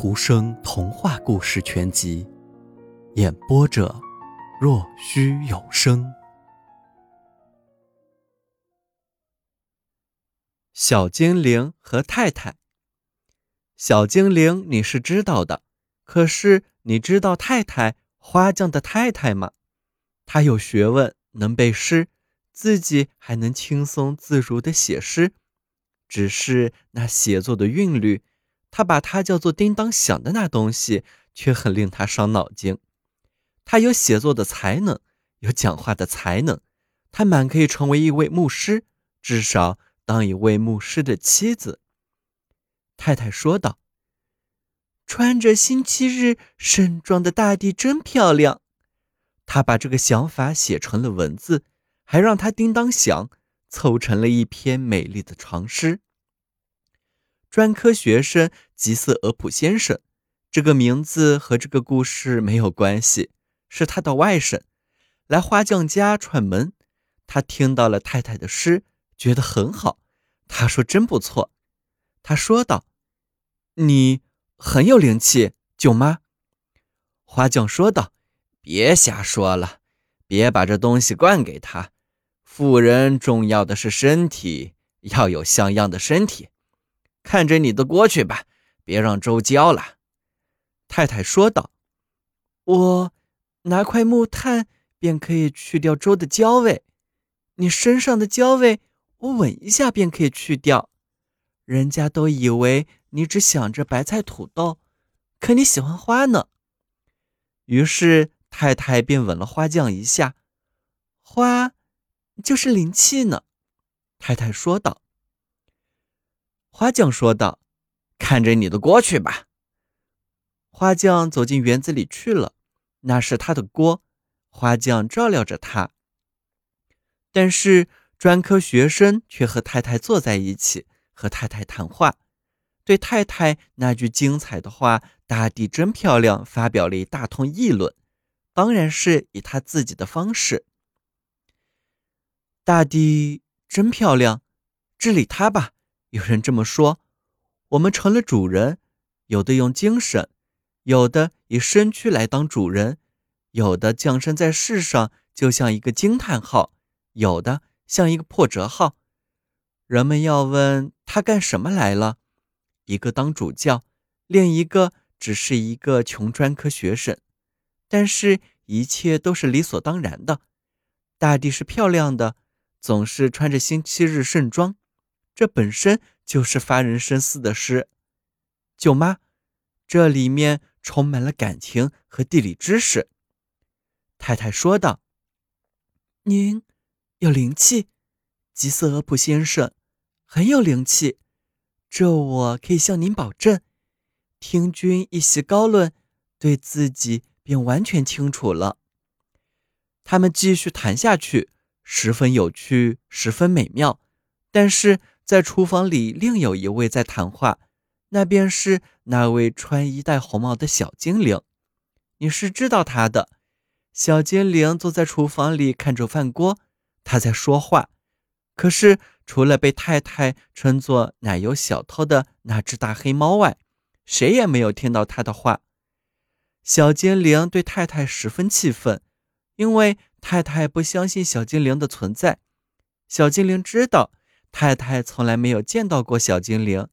图生童话故事全集，演播者：若虚有声。小精灵和太太。小精灵你是知道的，可是你知道太太花匠的太太吗？她有学问，能背诗，自己还能轻松自如的写诗，只是那写作的韵律。他把它叫做“叮当响”的那东西，却很令他伤脑筋。他有写作的才能，有讲话的才能，他满可以成为一位牧师，至少当一位牧师的妻子。太太说道：“穿着星期日盛装的大地真漂亮。”他把这个想法写成了文字，还让它叮当响，凑成了一篇美丽的长诗。专科学生吉斯俄普先生，这个名字和这个故事没有关系，是他的外甥来花匠家串门。他听到了太太的诗，觉得很好。他说：“真不错。”他说道：“你很有灵气，舅妈。”花匠说道：“别瞎说了，别把这东西灌给他。富人重要的是身体，要有像样的身体。”看着你的锅去吧，别让粥焦了。”太太说道。“我拿块木炭便可以去掉粥的焦味，你身上的焦味，我吻一下便可以去掉。人家都以为你只想着白菜土豆，可你喜欢花呢。”于是太太便吻了花匠一下。“花就是灵气呢。”太太说道。花匠说道：“看着你的锅去吧。”花匠走进园子里去了，那是他的锅。花匠照料着他，但是专科学生却和太太坐在一起，和太太谈话，对太太那句精彩的话“大地真漂亮”发表了一大通议论，当然是以他自己的方式。大地真漂亮，治理它吧。有人这么说：“我们成了主人，有的用精神，有的以身躯来当主人，有的降生在世上就像一个惊叹号，有的像一个破折号。人们要问他干什么来了，一个当主教，另一个只是一个穷专科学生。但是，一切都是理所当然的。大地是漂亮的，总是穿着星期日盛装。”这本身就是发人深思的诗，舅妈，这里面充满了感情和地理知识。太太说道：“您有灵气，吉斯俄普先生很有灵气，这我可以向您保证。听君一席高论，对自己便完全清楚了。”他们继续谈下去，十分有趣，十分美妙，但是。在厨房里，另有一位在谈话，那便是那位穿衣戴红帽的小精灵。你是知道他的。小精灵坐在厨房里看着饭锅，他在说话。可是除了被太太称作奶油小偷的那只大黑猫外，谁也没有听到他的话。小精灵对太太十分气愤，因为太太不相信小精灵的存在。小精灵知道。太太从来没有见到过小精灵，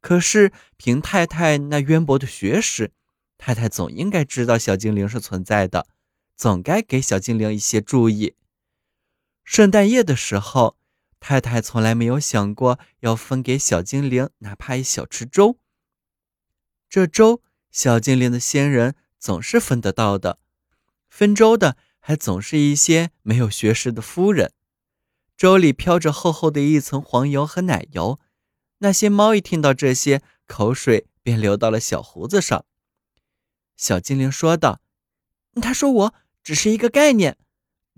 可是凭太太那渊博的学识，太太总应该知道小精灵是存在的，总该给小精灵一些注意。圣诞夜的时候，太太从来没有想过要分给小精灵哪怕一小池粥。这粥，小精灵的仙人总是分得到的，分粥的还总是一些没有学识的夫人。粥里飘着厚厚的一层黄油和奶油，那些猫一听到这些，口水便流到了小胡子上。小精灵说道：“他说我只是一个概念，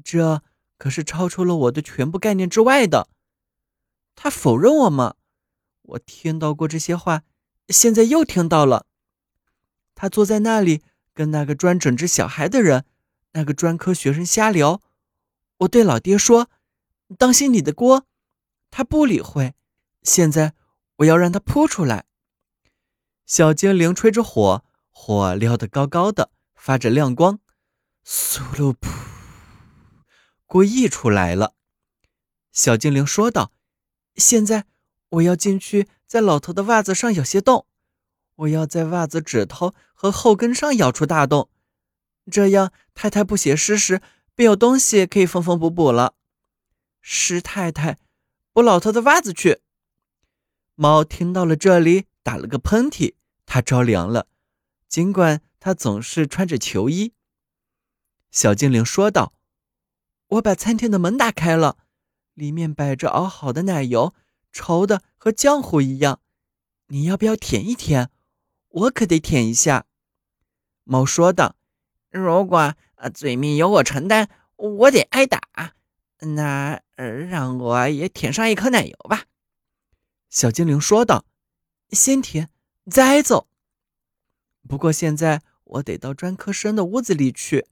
这可是超出了我的全部概念之外的。他否认我吗？我听到过这些话，现在又听到了。他坐在那里，跟那个专整治小孩的人，那个专科学生瞎聊。我对老爹说。”当心你的锅，他不理会。现在我要让他扑出来。小精灵吹着火，火撩得高高的，发着亮光。苏噜噗，锅溢出来了。小精灵说道：“现在我要进去，在老头的袜子上咬些洞。我要在袜子指头和后跟上咬出大洞，这样太太不写诗时便有东西可以缝缝补补了。”师太太，补老头的袜子去。猫听到了这里，打了个喷嚏，它着凉了。尽管它总是穿着球衣，小精灵说道：“我把餐厅的门打开了，里面摆着熬好的奶油，稠的和浆糊一样。你要不要舔一舔？我可得舔一下。”猫说道：“如果罪名由我承担，我得挨打。那让我也舔上一颗奶油吧。”小精灵说道：“先舔，再走。不过现在我得到专科生的屋子里去，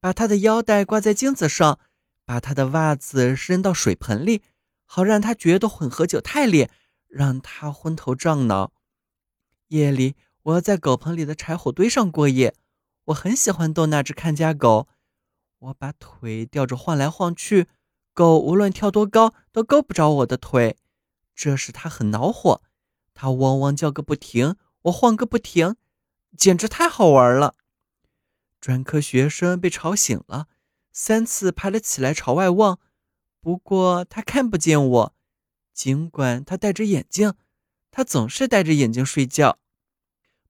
把他的腰带挂在镜子上，把他的袜子扔到水盆里，好让他觉得混合酒太烈，让他昏头胀脑。夜里我要在狗棚里的柴火堆上过夜。我很喜欢逗那只看家狗，我把腿吊着晃来晃去，狗无论跳多高都够不着我的腿。”这使它很恼火，它汪汪叫个不停，我晃个不停，简直太好玩了。专科学生被吵醒了，三次爬了起来朝外望，不过他看不见我，尽管他戴着眼镜，他总是戴着眼镜睡觉。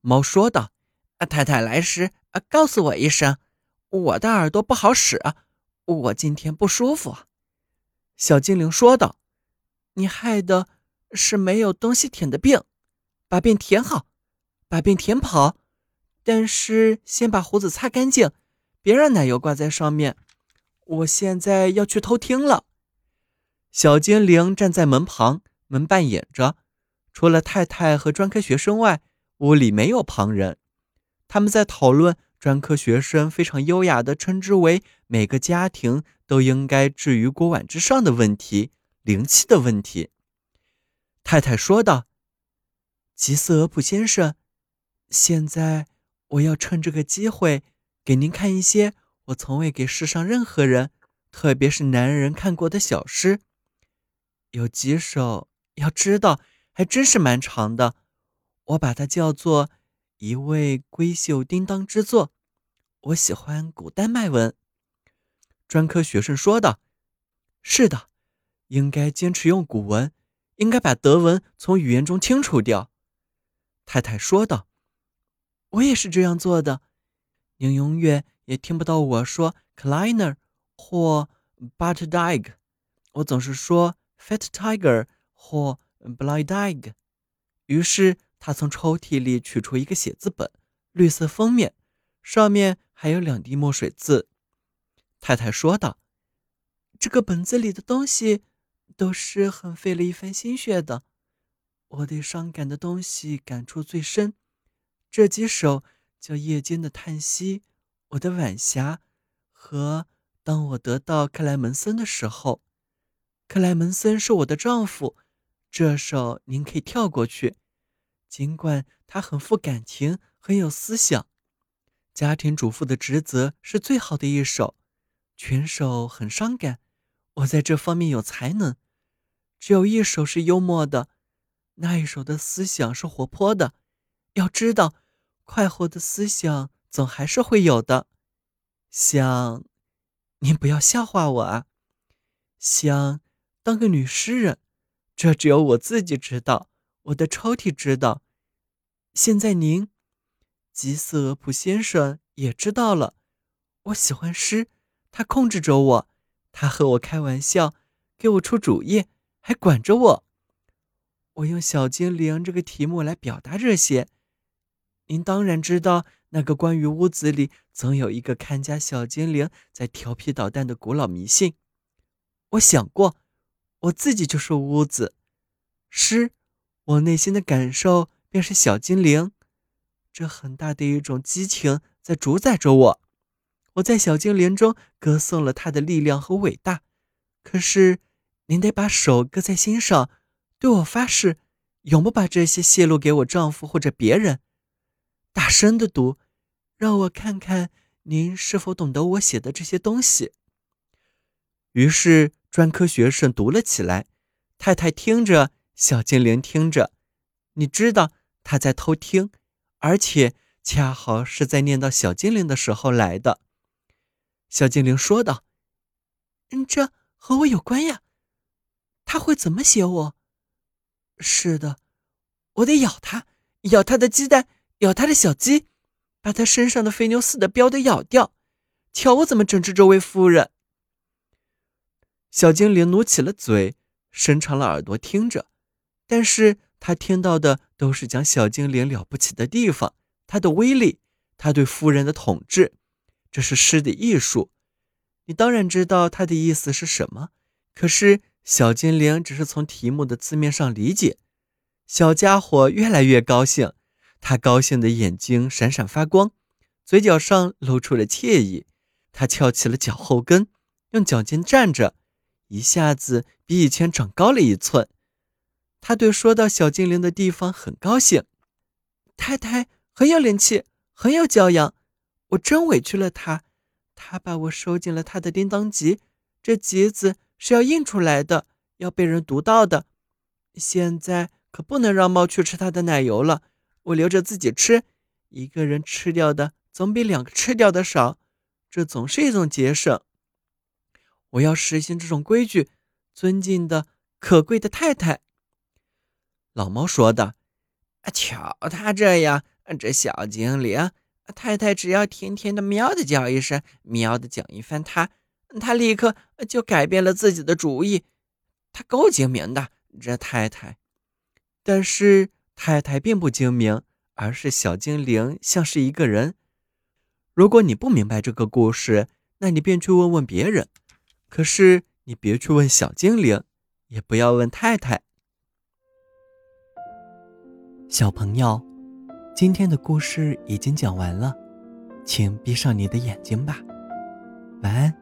猫说道：“啊太太来时，啊告诉我一声，我的耳朵不好使，我今天不舒服。”小精灵说道。你害的是没有东西舔的病，把病舔好，把病舔跑。但是先把胡子擦干净，别让奶油挂在上面。我现在要去偷听了。小精灵站在门旁，门半掩着，除了太太和专科学生外，屋里没有旁人。他们在讨论专科学生非常优雅的称之为每个家庭都应该置于锅碗之上的问题。灵气的问题，太太说道：“吉斯俄普先生，现在我要趁这个机会给您看一些我从未给世上任何人，特别是男人看过的小诗。有几首，要知道还真是蛮长的。我把它叫做一位闺秀叮当之作。我喜欢古丹麦文。”专科学生说道：“是的。”应该坚持用古文，应该把德文从语言中清除掉。”太太说道。“我也是这样做的。您永远也听不到我说 Kleiner 或 butt Dig，我总是说 Fat Tiger 或 Blind Dig。”于是他从抽屉里取出一个写字本，绿色封面，上面还有两滴墨水字。太太说道：“这个本子里的东西。”都是很费了一番心血的。我对伤感的东西感触最深，这几首叫《夜间的叹息》、《我的晚霞》和《当我得到克莱门森的时候》。克莱门森是我的丈夫，这首您可以跳过去，尽管他很富感情，很有思想。家庭主妇的职责是最好的一首，全首很伤感。我在这方面有才能。只有一首是幽默的，那一首的思想是活泼的。要知道，快活的思想总还是会有的。想，您不要笑话我啊。想当个女诗人，这只有我自己知道，我的抽屉知道。现在您，吉斯俄普先生也知道了。我喜欢诗，他控制着我，他和我开玩笑，给我出主意。还管着我，我用小精灵这个题目来表达这些。您当然知道那个关于屋子里总有一个看家小精灵在调皮捣蛋的古老迷信。我想过，我自己就是屋子。诗，我内心的感受便是小精灵。这很大的一种激情在主宰着我。我在小精灵中歌颂了他的力量和伟大。可是。您得把手搁在心上，对我发誓，永不把这些泄露给我丈夫或者别人。大声的读，让我看看您是否懂得我写的这些东西。于是专科学生读了起来，太太听着，小精灵听着。你知道他在偷听，而且恰好是在念到小精灵的时候来的。小精灵说道：“嗯，这和我有关呀。他会怎么写我？是的，我得咬他，咬他的鸡蛋，咬他的小鸡，把他身上的肥牛似的膘都咬掉。瞧我怎么整治这位夫人！”小精灵努起了嘴，伸长了耳朵听着，但是他听到的都是讲小精灵了不起的地方，他的威力，他对夫人的统治，这是诗的艺术。你当然知道他的意思是什么，可是小精灵只是从题目的字面上理解。小家伙越来越高兴，他高兴的眼睛闪闪发光，嘴角上露出了惬意。他翘起了脚后跟，用脚尖站着。一下子比以前长高了一寸，他对说到小精灵的地方很高兴。太太很有灵气，很有教养，我真委屈了他。他把我收进了他的叮当集，这集子是要印出来的，要被人读到的。现在可不能让猫去吃它的奶油了，我留着自己吃。一个人吃掉的总比两个吃掉的少，这总是一种节省。我要实行这种规矩，尊敬的可贵的太太。老猫说的：“瞧他这样，这小精灵太太只要天天的喵的叫一声，喵的讲一番，他他立刻就改变了自己的主意。他够精明的，这太太。但是太太并不精明，而是小精灵像是一个人。如果你不明白这个故事，那你便去问问别人。”可是你别去问小精灵，也不要问太太。小朋友，今天的故事已经讲完了，请闭上你的眼睛吧，晚安。